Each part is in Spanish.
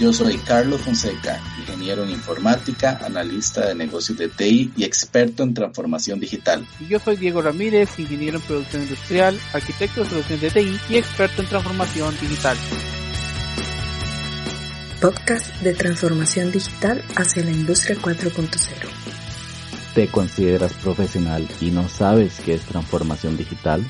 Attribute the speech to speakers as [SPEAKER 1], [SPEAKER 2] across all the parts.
[SPEAKER 1] Yo soy Carlos Fonseca, ingeniero en informática, analista de negocios de TI y experto en transformación digital.
[SPEAKER 2] Y yo soy Diego Ramírez, ingeniero en producción industrial, arquitecto de soluciones de TI y experto en transformación digital.
[SPEAKER 3] Podcast de transformación digital hacia la industria 4.0.
[SPEAKER 4] ¿Te consideras profesional y no sabes qué es transformación digital?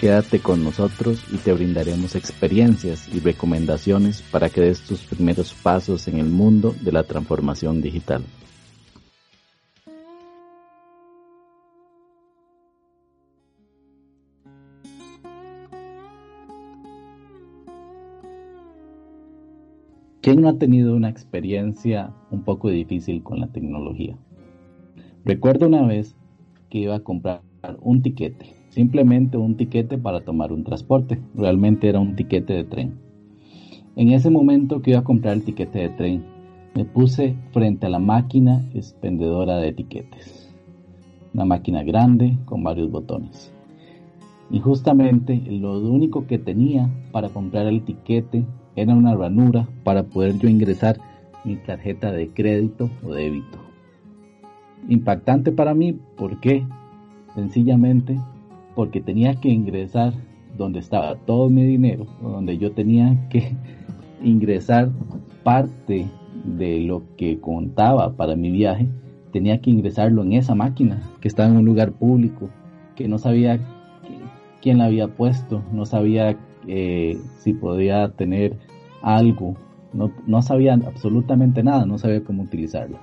[SPEAKER 4] Quédate con nosotros y te brindaremos experiencias y recomendaciones para que des tus primeros pasos en el mundo de la transformación digital. ¿Quién no ha tenido una experiencia un poco difícil con la tecnología? Recuerdo una vez que iba a comprar un tiquete simplemente un tiquete para tomar un transporte. Realmente era un tiquete de tren. En ese momento que iba a comprar el tiquete de tren, me puse frente a la máquina expendedora de etiquetes. Una máquina grande con varios botones. Y justamente lo único que tenía para comprar el tiquete era una ranura para poder yo ingresar mi tarjeta de crédito o débito. Impactante para mí, porque Sencillamente porque tenía que ingresar donde estaba todo mi dinero, donde yo tenía que ingresar parte de lo que contaba para mi viaje, tenía que ingresarlo en esa máquina que estaba en un lugar público, que no sabía quién la había puesto, no sabía eh, si podía tener algo, no, no sabía absolutamente nada, no sabía cómo utilizarlo.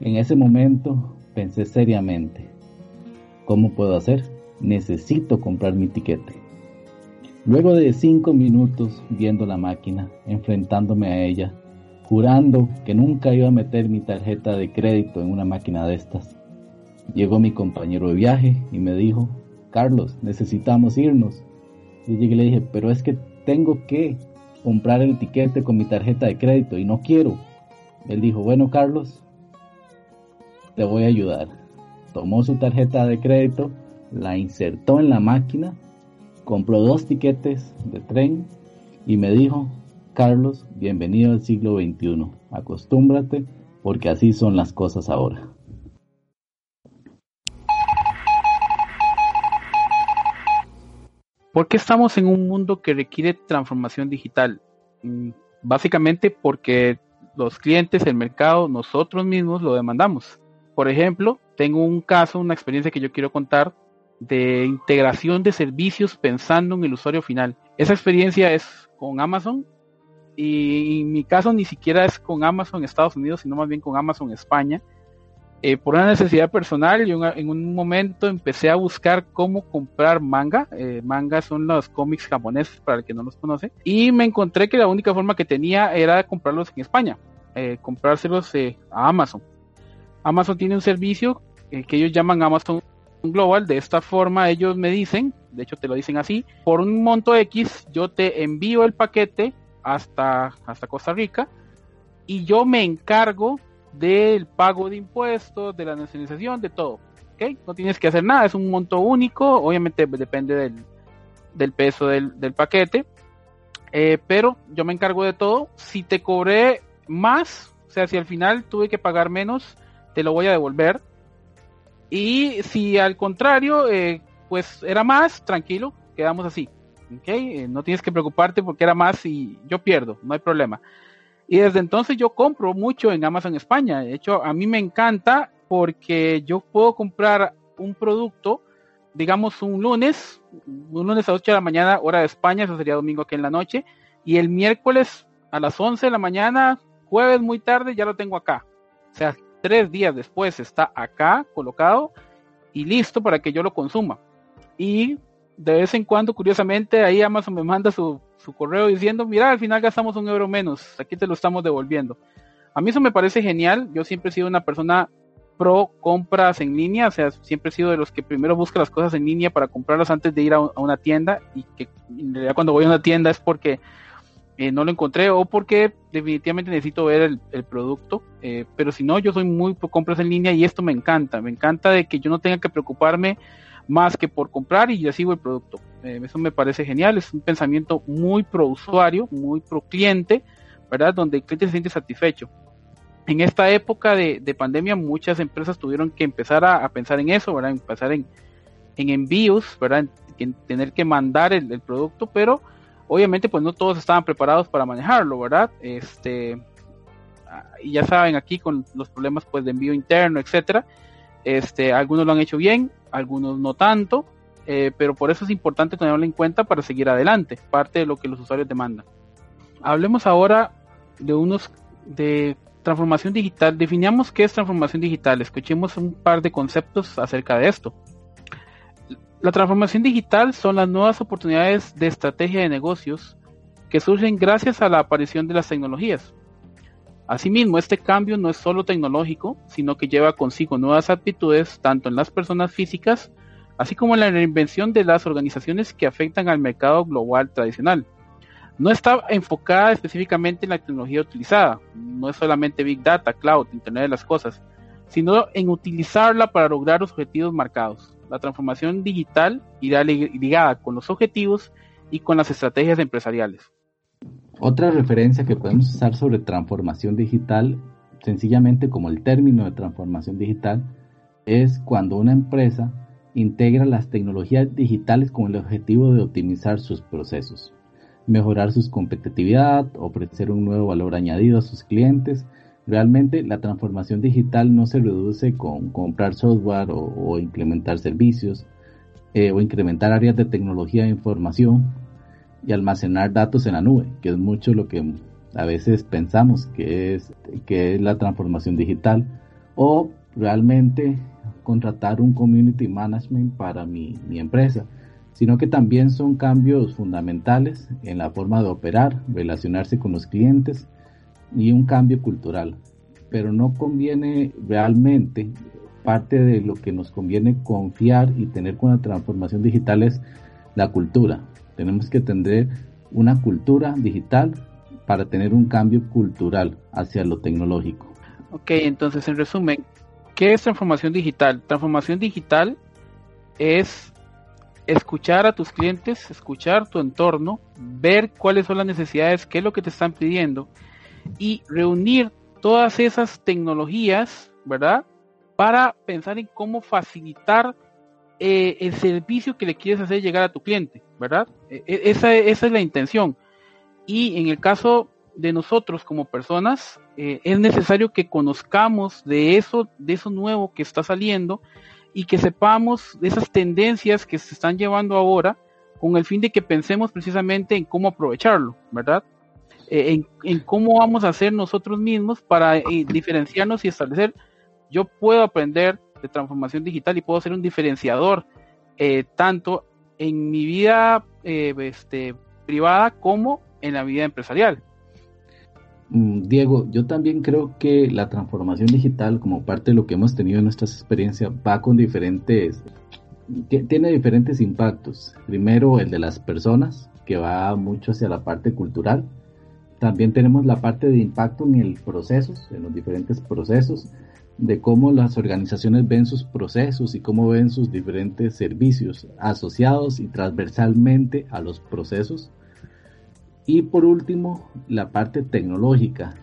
[SPEAKER 4] En ese momento pensé seriamente, ¿cómo puedo hacer? Necesito comprar mi tiquete. Luego de cinco minutos viendo la máquina, enfrentándome a ella, jurando que nunca iba a meter mi tarjeta de crédito en una máquina de estas, llegó mi compañero de viaje y me dijo, Carlos, necesitamos irnos. Yo llegué y le dije, pero es que tengo que comprar el tiquete con mi tarjeta de crédito y no quiero. Él dijo, bueno Carlos, te voy a ayudar. Tomó su tarjeta de crédito la insertó en la máquina, compró dos tiquetes de tren y me dijo, Carlos, bienvenido al siglo XXI, acostúmbrate porque así son las cosas ahora.
[SPEAKER 2] ¿Por qué estamos en un mundo que requiere transformación digital? Mm, básicamente porque los clientes, el mercado, nosotros mismos lo demandamos. Por ejemplo, tengo un caso, una experiencia que yo quiero contar de integración de servicios pensando en el usuario final. Esa experiencia es con Amazon y en mi caso ni siquiera es con Amazon Estados Unidos, sino más bien con Amazon España. Eh, por una necesidad personal, yo en un momento empecé a buscar cómo comprar manga. Eh, manga son los cómics japoneses, para el que no los conoce. Y me encontré que la única forma que tenía era comprarlos en España, eh, comprárselos a Amazon. Amazon tiene un servicio que ellos llaman Amazon global. De esta forma ellos me dicen, de hecho te lo dicen así, por un monto X yo te envío el paquete hasta, hasta Costa Rica y yo me encargo del pago de impuestos, de la nacionalización, de todo. ¿okay? No tienes que hacer nada, es un monto único, obviamente depende del, del peso del, del paquete, eh, pero yo me encargo de todo. Si te cobré más, o sea, si al final tuve que pagar menos, te lo voy a devolver. Y si al contrario, eh, pues era más, tranquilo, quedamos así. ¿okay? Eh, no tienes que preocuparte porque era más y yo pierdo, no hay problema. Y desde entonces yo compro mucho en Amazon España. De hecho, a mí me encanta porque yo puedo comprar un producto, digamos un lunes, un lunes a 8 de la mañana, hora de España, eso sería domingo aquí en la noche, y el miércoles a las 11 de la mañana, jueves muy tarde, ya lo tengo acá. O sea, tres días después está acá colocado y listo para que yo lo consuma. Y de vez en cuando, curiosamente, ahí Amazon me manda su, su correo diciendo, mira, al final gastamos un euro menos, aquí te lo estamos devolviendo. A mí eso me parece genial, yo siempre he sido una persona pro compras en línea, o sea, siempre he sido de los que primero busca las cosas en línea para comprarlas antes de ir a, una tienda y que en realidad cuando voy a una tienda es porque eh, no lo encontré o porque definitivamente necesito ver el, producto, eh, pero si no, yo soy muy pro compras en línea y esto me encanta, me encanta de que yo no tenga que preocuparme más que por comprar y recibo el producto. Eh, eso me parece genial, es un pensamiento muy pro usuario, muy pro cliente, ¿verdad? Donde el cliente se siente satisfecho en esta época de, pandemia muchas empresas tuvieron que empezar a, pensar en eso, ¿verdad? Empezar en, envíos, ¿verdad? En, tener que mandar el, producto, pero obviamente pues no todos estaban preparados para manejarlo, ¿verdad? Este, y ya saben aquí con los problemas pues de envío interno, etcétera, este, algunos lo han hecho bien, algunos no tanto, eh, pero por eso es importante tenerlo en cuenta para seguir adelante, parte de lo que los usuarios demandan. Hablemos ahora de unos de transformación digital, definamos qué es transformación digital, escuchemos un par de conceptos acerca de esto. La transformación digital son las nuevas oportunidades de estrategia de negocios que surgen gracias a la aparición de las tecnologías. Asimismo, este cambio no es solo tecnológico, sino que lleva consigo nuevas actitudes tanto en las personas físicas, así como en la reinvención de las organizaciones que afectan al mercado global tradicional no está enfocada específicamente en la tecnología utilizada, no es solamente Big Data, Cloud, Internet de las Cosas, sino en utilizarla para lograr los objetivos marcados. La transformación digital irá ligada con los objetivos y con las estrategias empresariales.
[SPEAKER 4] Otra referencia que podemos usar sobre transformación digital, sencillamente como el término de transformación digital, es cuando una empresa integra las tecnologías digitales con el objetivo de optimizar sus procesos mejorar su competitividad, ofrecer un nuevo valor añadido a sus clientes. Realmente la transformación digital no se reduce con comprar software o, implementar servicios eh, o incrementar áreas de tecnología de información y almacenar datos en la nube, que es mucho lo que a veces pensamos que es, que es la transformación digital, o realmente contratar un community management para mi, mi empresa sino que también son cambios fundamentales en la forma de operar, relacionarse con los clientes y un cambio cultural. Pero no conviene realmente, parte de lo que nos conviene confiar y tener con la transformación digital es la cultura. Tenemos que tener una cultura digital para tener un cambio cultural hacia lo tecnológico.
[SPEAKER 2] Ok, entonces en resumen, ¿qué es transformación digital? Transformación digital es escuchar a tus clientes, escuchar tu entorno, ver cuáles son las necesidades, qué es lo que te están pidiendo y reunir todas esas tecnologías, ¿verdad? Para pensar en cómo facilitar eh, el servicio que le quieres hacer llegar a tu cliente, ¿verdad? E, e, esa, es la intención. Y en el caso de nosotros como personas, eh, es necesario que conozcamos de eso, de eso nuevo que está saliendo y que sepamos de esas tendencias que se están llevando ahora con el fin de que pensemos precisamente en cómo aprovecharlo, ¿verdad? Eh, en, cómo vamos a hacer nosotros mismos para eh, diferenciarnos y establecer, yo puedo aprender de transformación digital y puedo ser un diferenciador eh, tanto en mi vida este, privada como en la vida empresarial.
[SPEAKER 4] Mm, Diego, yo también creo que la transformación digital, como parte de lo que hemos tenido en nuestras experiencias, va con diferentes, tiene diferentes impactos. Primero, el de las personas, que va mucho hacia la parte cultural. También tenemos la parte de impacto en el procesos, en los diferentes procesos, de cómo las organizaciones ven sus procesos y cómo ven sus diferentes servicios asociados y transversalmente a los procesos y por último, la parte tecnológica.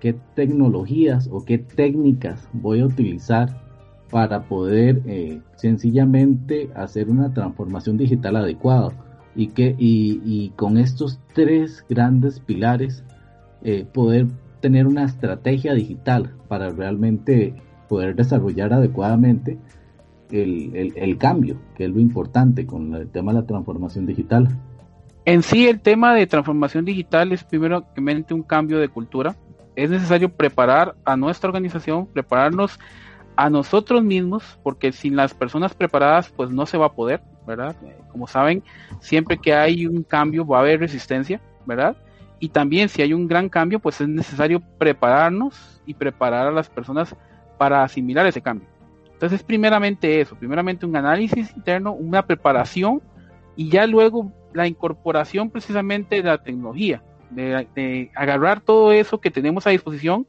[SPEAKER 4] ¿Qué tecnologías o qué técnicas voy a utilizar para poder eh, sencillamente hacer una transformación digital adecuada? Y, que, y, con estos tres grandes pilares eh, poder tener una estrategia digital para realmente poder desarrollar adecuadamente el, cambio, que es lo importante con el tema de la transformación digital.
[SPEAKER 2] En sí, el tema de transformación digital es primeramente un cambio de cultura. Es necesario preparar a nuestra organización, prepararnos a nosotros mismos, porque sin las personas preparadas, pues no se va a poder, ¿verdad? Como saben, siempre que hay un cambio va a haber resistencia, ¿verdad? Y también si hay un gran cambio, pues es necesario prepararnos y preparar a las personas para asimilar ese cambio. Entonces, primeramente eso, primeramente un análisis interno, una preparación y ya luego la incorporación precisamente de la tecnología, de, agarrar todo eso que tenemos a disposición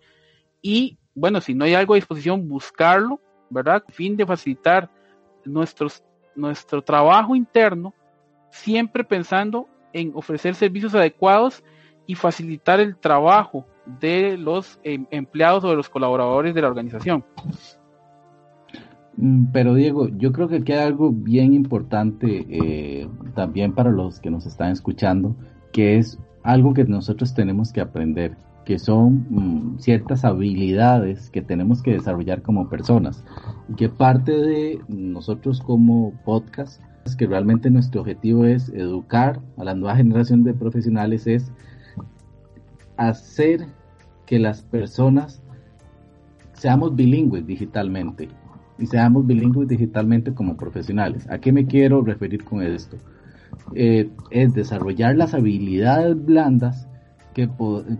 [SPEAKER 2] y, bueno, si no hay algo a disposición, buscarlo, ¿verdad? Fin de facilitar nuestros, nuestro trabajo interno, siempre pensando en ofrecer servicios adecuados y facilitar el trabajo de los em, empleados o de los colaboradores de la organización.
[SPEAKER 4] Mm, pero Diego, yo creo que queda algo bien importante eh, también para los que nos están escuchando, que es algo que nosotros tenemos que aprender, que son mm, ciertas habilidades que tenemos que desarrollar como personas. Y que parte de nosotros como podcast, es que realmente nuestro objetivo es educar a la nueva generación de profesionales, es hacer que las personas seamos bilingües digitalmente y seamos bilingües digitalmente como profesionales. ¿A qué me quiero referir con esto? Eh, es desarrollar las habilidades blandas que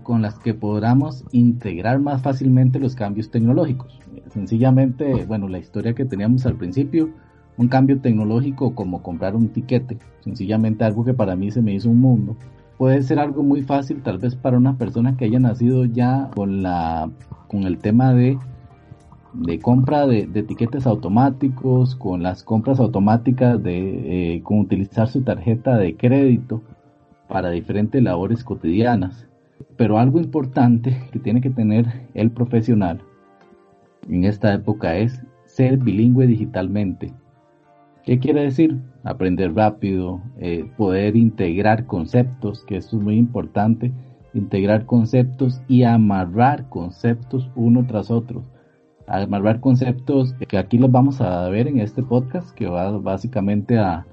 [SPEAKER 4] con las que podamos integrar más fácilmente los cambios tecnológicos. Sencillamente, bueno, la historia que teníamos al principio, un cambio tecnológico como comprar un tiquete, sencillamente algo que para mí se me hizo un mundo, puede ser algo muy fácil tal vez para una persona que haya nacido ya con la con el tema de de compra de, etiquetes automáticos, con las compras automáticas de eh, con utilizar su tarjeta de crédito para diferentes labores cotidianas. Pero algo importante que tiene que tener el profesional en esta época es ser bilingüe digitalmente. ¿Qué quiere decir? Aprender rápido, eh, poder integrar conceptos, que esto es muy importante, integrar conceptos y amarrar conceptos uno tras otro amarrar conceptos que aquí los vamos a ver en este podcast, que va básicamente a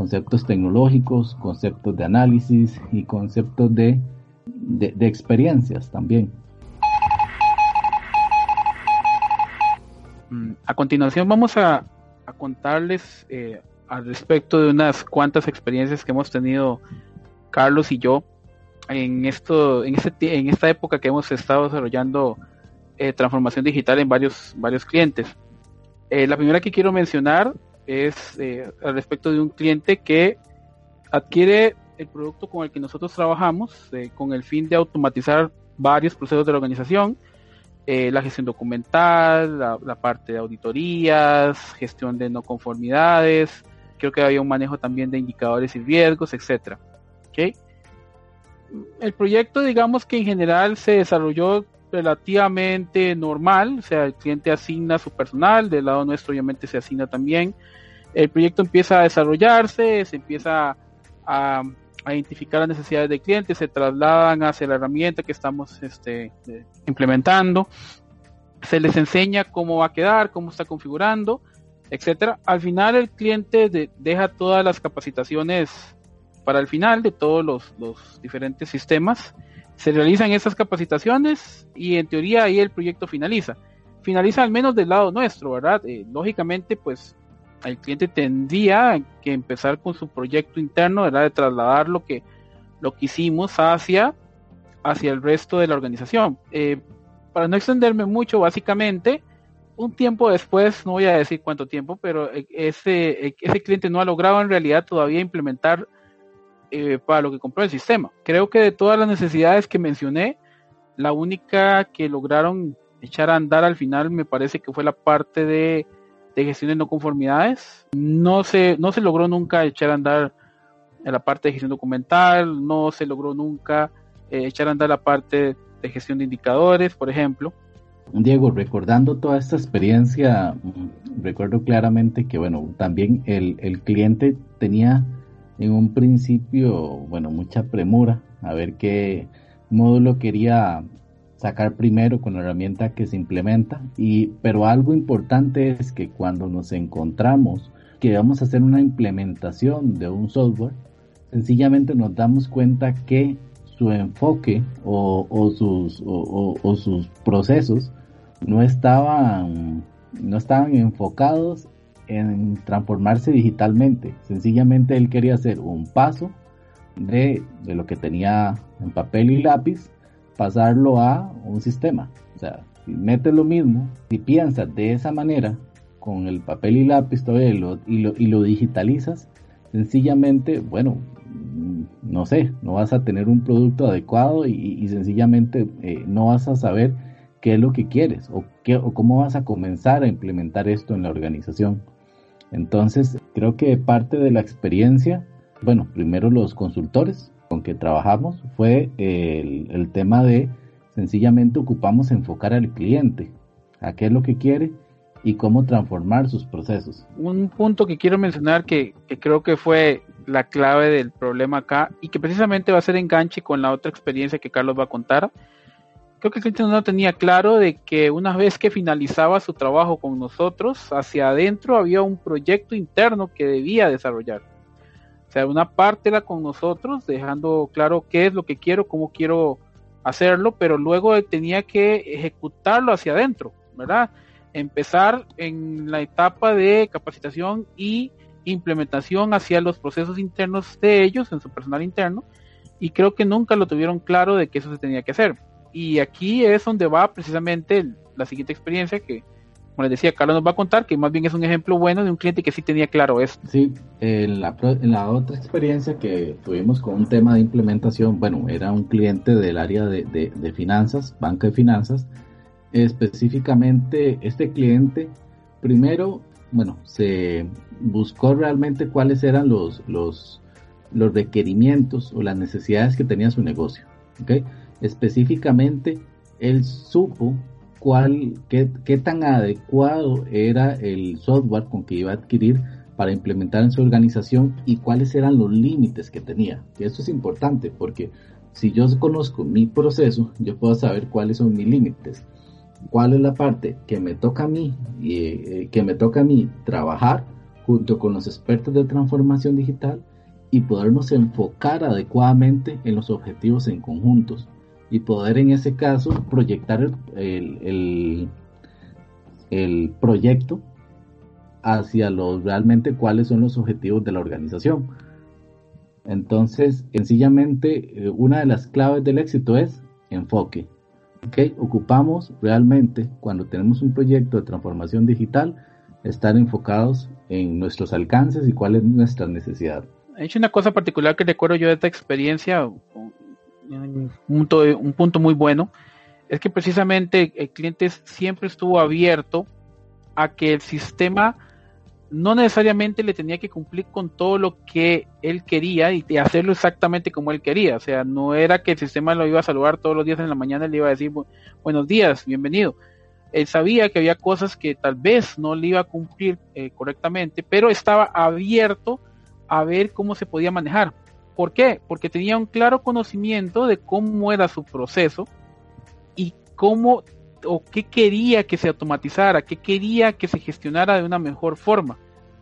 [SPEAKER 4] conceptos tecnológicos, conceptos de análisis y conceptos de, de, experiencias también.
[SPEAKER 2] Mm, a continuación vamos a, a contarles eh, al respecto de unas cuantas experiencias que hemos tenido Carlos y yo en esto, en este, en esta época que hemos estado desarrollando eh, transformación digital en varios, varios clientes. Eh, la primera que quiero mencionar es eh, al respecto de un cliente que adquiere el producto con el que nosotros trabajamos con el fin de automatizar varios procesos de la organización, la gestión documental, la, parte de auditorías, gestión de no conformidades, creo que había un manejo también de indicadores y riesgos, etcétera. ¿Okay? El proyecto, digamos que en general se desarrolló relativamente normal, o sea, el cliente asigna su personal, del lado nuestro obviamente se asigna también. El proyecto empieza a desarrollarse, se empieza a, identificar las necesidades del cliente, se trasladan hacia la herramienta que estamos este, implementando, se les enseña cómo va a quedar, cómo está configurando, etcétera. Al final el cliente deja todas las capacitaciones para el final de todos los, los diferentes sistemas se realizan esas capacitaciones y en teoría ahí el proyecto finaliza. Finaliza al menos del lado nuestro, ¿verdad? Eh, lógicamente, pues el cliente tendría que empezar con su proyecto interno, ¿verdad? De trasladar lo que, lo que hicimos hacia, hacia el resto de la organización. Eh, para no extenderme mucho, básicamente, un tiempo después, no voy a decir cuánto tiempo, pero e, ese, e, ese cliente no ha logrado en realidad todavía implementar eh, para lo que compró el sistema. Creo que de todas las necesidades que mencioné, la única que lograron echar a andar al final me parece que fue la parte de, gestión de no conformidades. No se, no se logró nunca echar a andar en la parte de gestión documental, no se logró nunca eh, echar a andar la parte de gestión de indicadores, por ejemplo.
[SPEAKER 4] Diego, recordando toda esta experiencia, mm, recuerdo claramente que, bueno, también el, el cliente tenía en un principio, bueno, mucha premura a ver qué módulo quería sacar primero con la herramienta que se implementa. Y, pero algo importante es que cuando nos encontramos que vamos a hacer una implementación de un software, sencillamente nos damos cuenta que su enfoque o, sus, o, sus procesos no estaban, no estaban enfocados en transformarse digitalmente. Sencillamente él quería hacer un paso de, de lo que tenía en papel y lápiz, pasarlo a un sistema. O sea, si metes lo mismo, si piensas de esa manera, con el papel y lápiz todavía y lo, y lo, digitalizas, sencillamente, bueno, mm, no sé, no vas a tener un producto adecuado y, sencillamente eh, no vas a saber qué es lo que quieres o, qué, o cómo vas a comenzar a implementar esto en la organización. Entonces, creo que parte de la experiencia, bueno, primero los consultores con que trabajamos fue el, tema de sencillamente ocupamos enfocar al cliente, a qué es lo que quiere y cómo transformar sus procesos.
[SPEAKER 2] Un punto que quiero mencionar que, creo que fue la clave del problema acá y que precisamente va a ser enganche con la otra experiencia que Carlos va a contar. Creo que el cliente no tenía claro de que una vez que finalizaba su trabajo con nosotros, hacia adentro había un proyecto interno que debía desarrollar. O sea, una parte era con nosotros, dejando claro qué es lo que quiero, cómo quiero hacerlo, pero luego tenía que ejecutarlo hacia adentro, ¿verdad? empezar en la etapa de capacitación y implementación hacia los procesos internos de ellos, en su personal interno, y creo que nunca lo tuvieron claro de que eso se tenía que hacer. Y aquí es donde va precisamente la siguiente experiencia que, como les decía, Carlos nos va a contar, que más bien es un ejemplo bueno de un cliente que sí tenía claro esto.
[SPEAKER 4] Sí, en la, otra experiencia que tuvimos con un tema de implementación, bueno, era un cliente del área de finanzas, banca de finanzas, específicamente este cliente, primero, bueno, se buscó realmente cuáles eran los, los, los requerimientos o las necesidades que tenía su negocio. ¿okay? Específicamente, él supo cuál, qué, qué tan adecuado era el software con que iba a adquirir para implementar en su organización y cuáles eran los límites que tenía. Y eso es importante porque si yo conozco mi proceso, yo puedo saber cuáles son mis límites cuál es la parte que me toca a mí eh, que me toca a mí trabajar junto con los expertos de transformación digital y podernos enfocar adecuadamente en los objetivos en conjuntos y poder en ese caso proyectar el, el, proyecto hacia los realmente cuáles son los objetivos de la organización. Entonces, sencillamente, eh, una de las claves del éxito es enfoque. ¿okay? ocupamos realmente cuando tenemos un proyecto de transformación digital estar enfocados en nuestros alcances y cuál es nuestra necesidad.
[SPEAKER 2] He hecho una cosa particular que recuerdo yo de esta experiencia, un punto, un punto muy bueno, es que precisamente el cliente siempre estuvo abierto a que el sistema no necesariamente le tenía que cumplir con todo lo que él quería y hacerlo exactamente como él quería. O sea, no era que el sistema lo iba a saludar todos los días en la mañana y le iba a decir buenos días, bienvenido. Él sabía que había cosas que tal vez no le iba a cumplir eh, correctamente, pero estaba abierto a ver cómo se podía manejar. ¿Por qué? Porque tenía un claro conocimiento de cómo era su proceso y cómo o qué quería que se automatizara, qué quería que se gestionara de una mejor forma,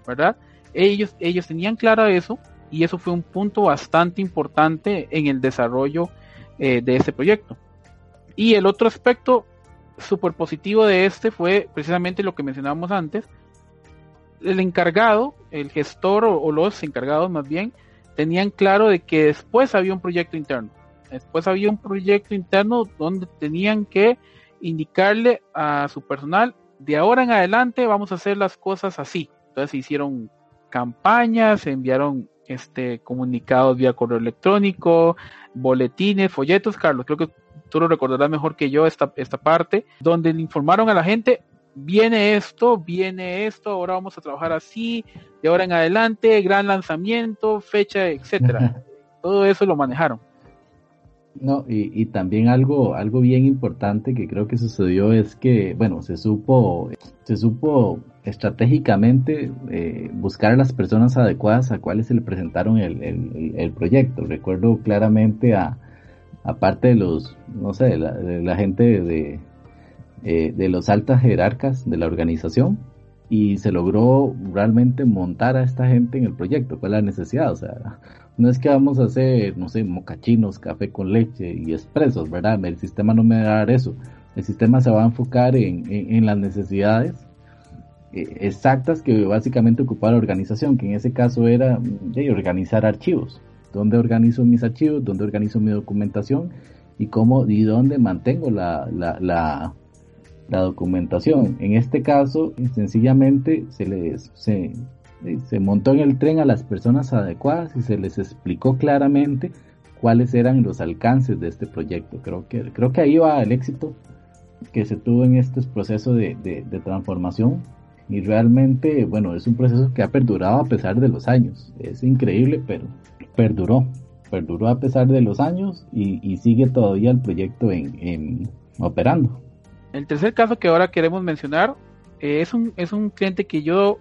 [SPEAKER 2] ¿verdad? Ellos, ellos tenían claro eso y eso fue un punto bastante importante en el desarrollo eh, de este proyecto. Y el otro aspecto súper positivo de este fue precisamente lo que mencionábamos antes. El encargado, el gestor o los encargados más bien, tenían claro de que después había un proyecto interno. Después había un proyecto interno donde tenían que indicarle a su personal, de ahora en adelante vamos a hacer las cosas así. Entonces hicieron campañas, se enviaron este comunicados vía correo electrónico, boletines, folletos, Carlos, creo que tú lo recordarás mejor que yo esta, esta parte, donde le informaron a la gente, viene esto, viene esto, ahora vamos a trabajar así, de ahora en adelante, gran lanzamiento, fecha, etcétera. Todo eso lo manejaron.
[SPEAKER 4] No, y, también algo, algo bien importante que creo que sucedió es que, bueno, se supo, se supo estratégicamente eh, buscar a las personas adecuadas a cuales se le presentaron el, proyecto. Recuerdo claramente a, aparte de los, no sé, de la, gente de, eh, de los altas jerarcas de la organización, y se logró realmente montar a esta gente en el proyecto, ¿cuál es la necesidad? O sea, no es que vamos a hacer, no sé, mocachinos, café con leche y expresos, ¿verdad? El sistema no me va a dar eso. El sistema se va a enfocar en, en, las necesidades eh, exactas que básicamente ocupa la organización, que en ese caso era de organizar archivos. ¿Dónde organizo mis archivos? ¿Dónde organizo mi documentación? ¿Y cómo y dónde mantengo la, la, la, la documentación? En este caso, sencillamente se les se, montó en el tren a las personas adecuadas y se les explicó claramente cuáles eran los alcances de este proyecto. Creo que, creo que ahí va el éxito que se tuvo en este proceso de, de, transformación y realmente, bueno, es un proceso que ha perdurado a pesar de los años. Es increíble, pero perduró, perduró a pesar de los años y, y sigue todavía el proyecto en, en, operando.
[SPEAKER 2] El tercer caso que ahora queremos mencionar eh, es, un, es un cliente que yo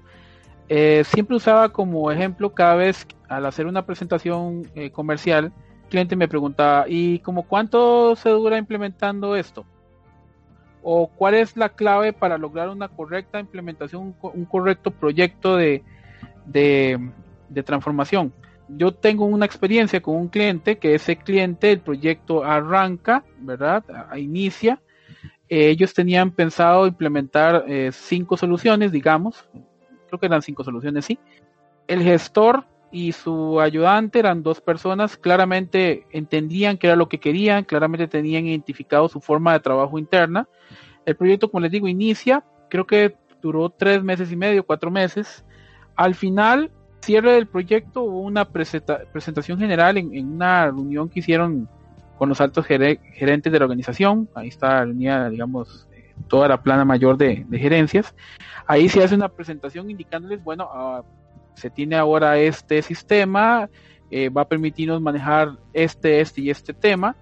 [SPEAKER 2] eh, siempre usaba como ejemplo cada vez al hacer una presentación eh, comercial, cliente me preguntaba, ¿y como cuánto se dura implementando esto? ¿O cuál es la clave para lograr una correcta implementación, un, correcto proyecto de, de, transformación? Yo tengo una experiencia con un cliente que ese cliente, el proyecto arranca, ¿verdad? inicia. Eh, ellos tenían pensado implementar cinco soluciones, digamos, creo que eran cinco soluciones, sí. El gestor y su ayudante eran dos personas, claramente entendían qué era lo que querían, claramente tenían identificado su forma de trabajo interna. El proyecto, como les digo, inicia, creo que duró tres meses y medio, cuatro meses. Al final, cierre del proyecto, hubo una presentación general en, una reunión que hicieron con los altos gerentes de la organización. Ahí está reunida, digamos, toda la plana mayor de, gerencias. Ahí se hace una presentación indicándoles, bueno, ah, se tiene ahora este sistema, eh, va a permitirnos manejar este, este y este tema,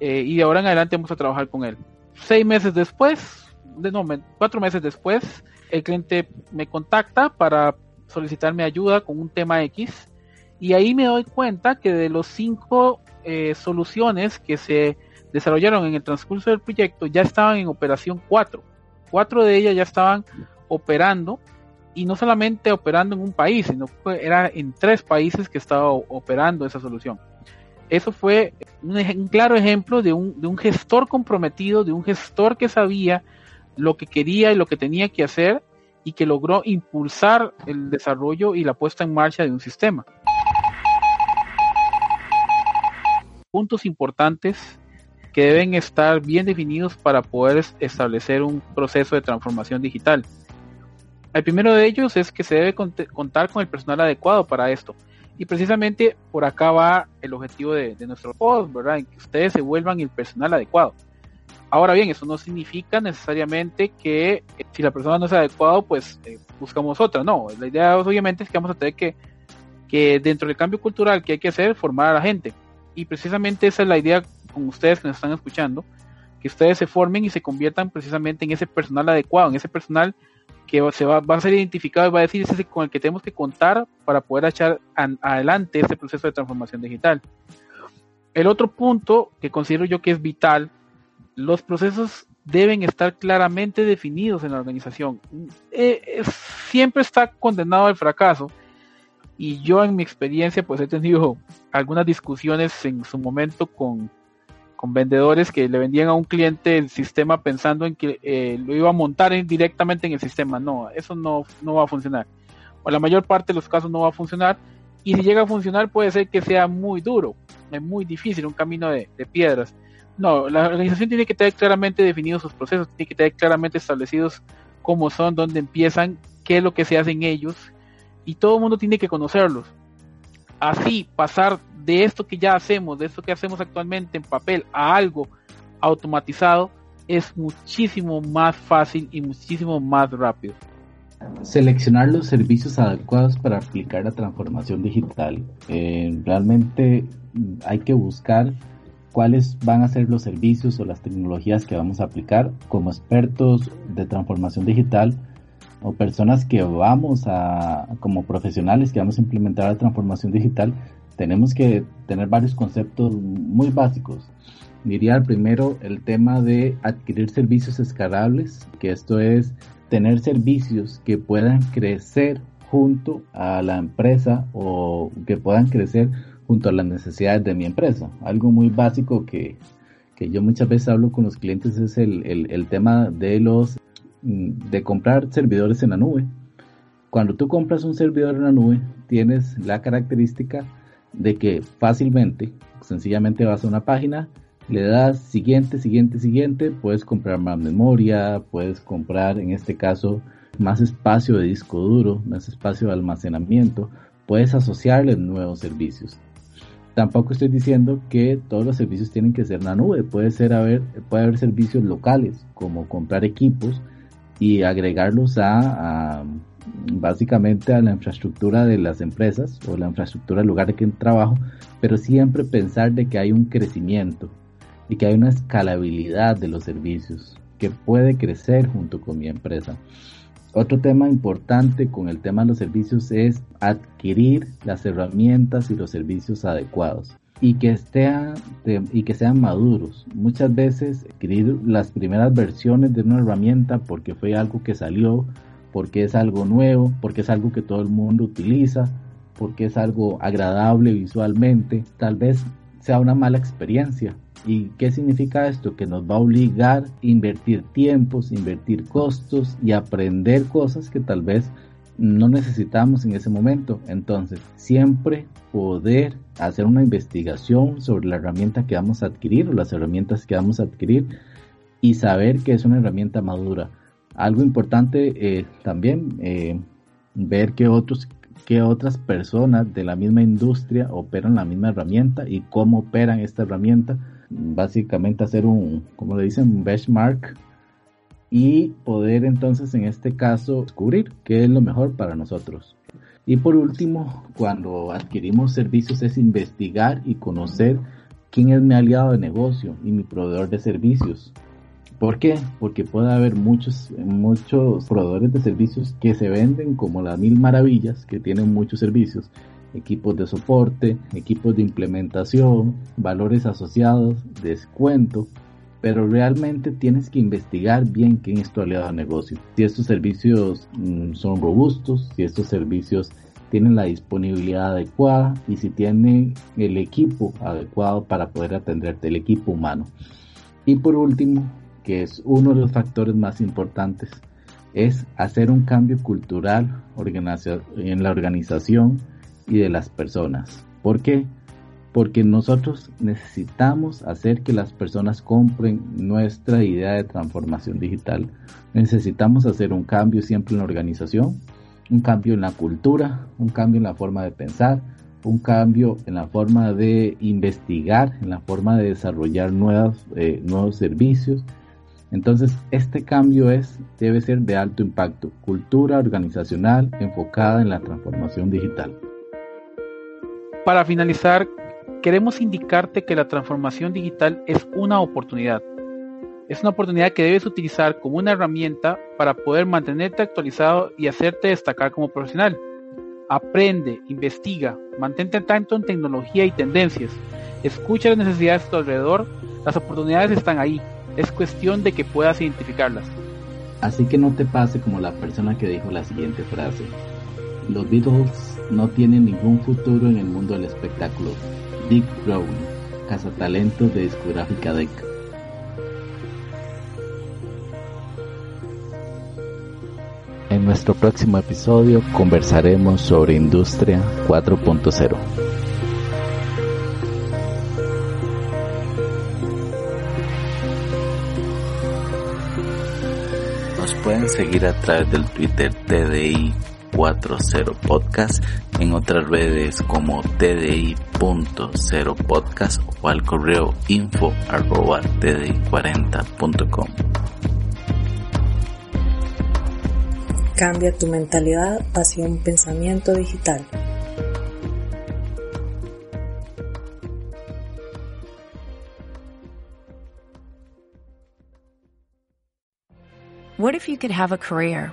[SPEAKER 2] eh, y de ahora en adelante vamos a trabajar con él. Seis meses después, de, no, cuatro meses después, el cliente me contacta para solicitarme ayuda con un tema X, y ahí me doy cuenta que de los cinco eh, soluciones que se desarrollaron en el transcurso del proyecto ya estaban en operación 4. Cuatro de ellas ya estaban operando y no solamente operando en un país, sino que era en tres países que estaba operando esa solución. Eso fue un, claro ejemplo de un, de un gestor comprometido, de un gestor que sabía lo que quería y lo que tenía que hacer y que logró impulsar el desarrollo y la puesta en marcha de un sistema. Puntos importantes que deben estar bien definidos para poder establecer un proceso de transformación digital. El primero de ellos es que se debe contar con el personal adecuado para esto. Y precisamente por acá va el objetivo de, nuestro post, ¿verdad? En que ustedes se vuelvan el personal adecuado. Ahora bien, eso no significa necesariamente que eh, si la persona no es adecuado, pues eh, buscamos otra. No, la idea obviamente es que vamos a tener que, que dentro del cambio cultural que hay que hacer, formar a la gente. Y precisamente esa es la idea con ustedes que nos están escuchando, que ustedes se formen y se conviertan precisamente en ese personal adecuado, en ese personal que se va, a ser identificado y va a decir ese con el que tenemos que contar para poder echar adelante este proceso de transformación digital. El otro punto que considero yo que es vital, los procesos deben estar claramente definidos en la organización. Eh, siempre está condenado al fracaso y yo en mi experiencia pues he tenido algunas discusiones en su momento con, con vendedores que le vendían a un cliente el sistema pensando en que eh, lo iba a montar directamente en el sistema. No, eso no, no va a funcionar. O la mayor parte de los casos no va a funcionar. Y si llega a funcionar puede ser que sea muy duro, es muy difícil, un camino de, piedras. No, la organización tiene que tener claramente definidos sus procesos, tiene que tener claramente establecidos cómo son, dónde empiezan, qué es lo que se hace en ellos, y todo el mundo tiene que conocerlos. Así, pasar de esto que ya hacemos, de esto que hacemos actualmente en papel a algo automatizado, es muchísimo más fácil y muchísimo más rápido.
[SPEAKER 4] Seleccionar los servicios adecuados para aplicar la transformación digital. Eh, realmente hay que buscar cuáles van a ser los servicios o las tecnologías que vamos a aplicar como expertos de transformación digital o personas que vamos a, como profesionales que vamos a implementar la transformación digital, tenemos que tener varios conceptos muy básicos. diría primero el tema de adquirir servicios escalables, que esto es tener servicios que puedan crecer junto a la empresa o que puedan crecer junto a las necesidades de mi empresa. Algo muy básico que, yo muchas veces hablo con los clientes es el, el tema de los de comprar servidores en la nube. Cuando tú compras un servidor en la nube, tienes la característica de que fácilmente, sencillamente vas a una página, le das siguiente, siguiente, siguiente, puedes comprar más memoria, puedes comprar en este caso más espacio de disco duro, más espacio de almacenamiento, puedes asociarle nuevos servicios. Tampoco estoy diciendo que todos los servicios tienen que ser en la nube, puede ser puede haber servicios locales como comprar equipos y agregarlos a, básicamente a la infraestructura de las empresas o la infraestructura del lugar que trabajo, pero siempre pensar de que hay un crecimiento y que hay una escalabilidad de los servicios que puede crecer junto con mi empresa. Otro tema importante con el tema de los servicios es adquirir las herramientas y los servicios adecuados y que, estén, y que sean maduros. Muchas veces adquirir las primeras versiones de una herramienta porque fue algo que salió, porque es algo nuevo, porque es algo que todo el mundo utiliza, porque es algo agradable visualmente, tal vez sea una mala experiencia. ¿Y qué significa esto? Que nos va a obligar a invertir tiempos, invertir costos y aprender cosas que tal vez no necesitamos en ese momento. Entonces, siempre poder hacer una investigación sobre la herramienta que vamos a adquirir o las herramientas que vamos a adquirir y saber que es una herramienta madura. Algo importante eh, también, eh, ver que, otros, que otras personas de la misma industria operan la misma herramienta y cómo operan esta herramienta. Básicamente hacer un, como le dicen, un benchmark y poder entonces en este caso descubrir qué es lo mejor para nosotros. Y por último, cuando adquirimos servicios es investigar y conocer quién es mi aliado de negocio y mi proveedor de servicios. ¿Por qué? Porque puede haber muchos, muchos proveedores de servicios que se venden como las mil maravillas, que tienen muchos servicios, equipos de soporte, equipos de implementación, valores asociados, descuento, pero realmente tienes que investigar bien quién es tu aliado de negocio. Si estos servicios mm, son robustos, si estos servicios tienen la disponibilidad adecuada y si tienen el equipo adecuado para poder atenderte, el equipo humano. Y por último, que es uno de los factores más importantes, es hacer un cambio cultural en la organización y de las personas. ¿Por qué? Porque nosotros necesitamos hacer que las personas compren nuestra idea de transformación digital. Necesitamos hacer un cambio siempre en la organización, un cambio en la cultura, un cambio en la forma de pensar, un cambio en la forma de investigar, en la forma de desarrollar nuevos, eh, nuevos servicios entonces, este cambio es, debe ser de alto impacto, cultura organizacional enfocada en la transformación digital.
[SPEAKER 2] Para finalizar, queremos indicarte que la transformación digital es una oportunidad. Es una oportunidad que debes utilizar como una herramienta para poder mantenerte actualizado y hacerte destacar como profesional. Aprende, investiga, mantente tanto en tecnología y tendencias. Escucha las necesidades de tu alrededor. Las oportunidades están ahí es cuestión de que puedas identificarlas.
[SPEAKER 4] Así que no te pase como la persona que dijo la siguiente frase. Los Beatles no tienen ningún futuro en el mundo del espectáculo. Dick Brown, cazatalentos de discográfica Deck. En nuestro próximo episodio conversaremos sobre Industria 4.0. pueden seguir a través del Twitter TDI40 Podcast, en otras redes como TDI.0 Podcast o al correo info arroba TDI40.com.
[SPEAKER 3] Cambia tu mentalidad hacia un pensamiento digital.
[SPEAKER 5] What if you could have a career